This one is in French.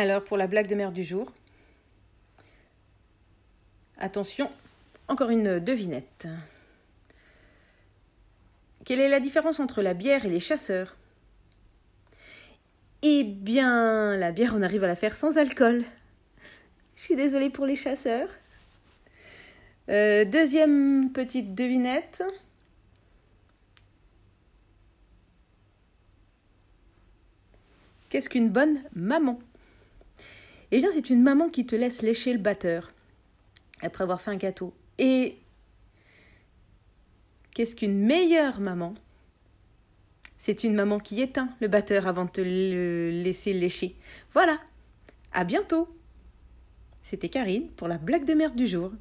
Alors, pour la blague de merde du jour, attention, encore une devinette. Quelle est la différence entre la bière et les chasseurs? Eh bien, la bière, on arrive à la faire sans alcool. Je suis désolée pour les chasseurs. Euh, deuxième petite devinette. Qu'est-ce qu'une bonne maman? Eh bien, c'est une maman qui te laisse lécher le batteur après avoir fait un gâteau. Et qu'est-ce qu'une meilleure maman? C'est une maman qui éteint le batteur avant de te le laisser lécher. Voilà. À bientôt. C'était Karine pour la blague de merde du jour.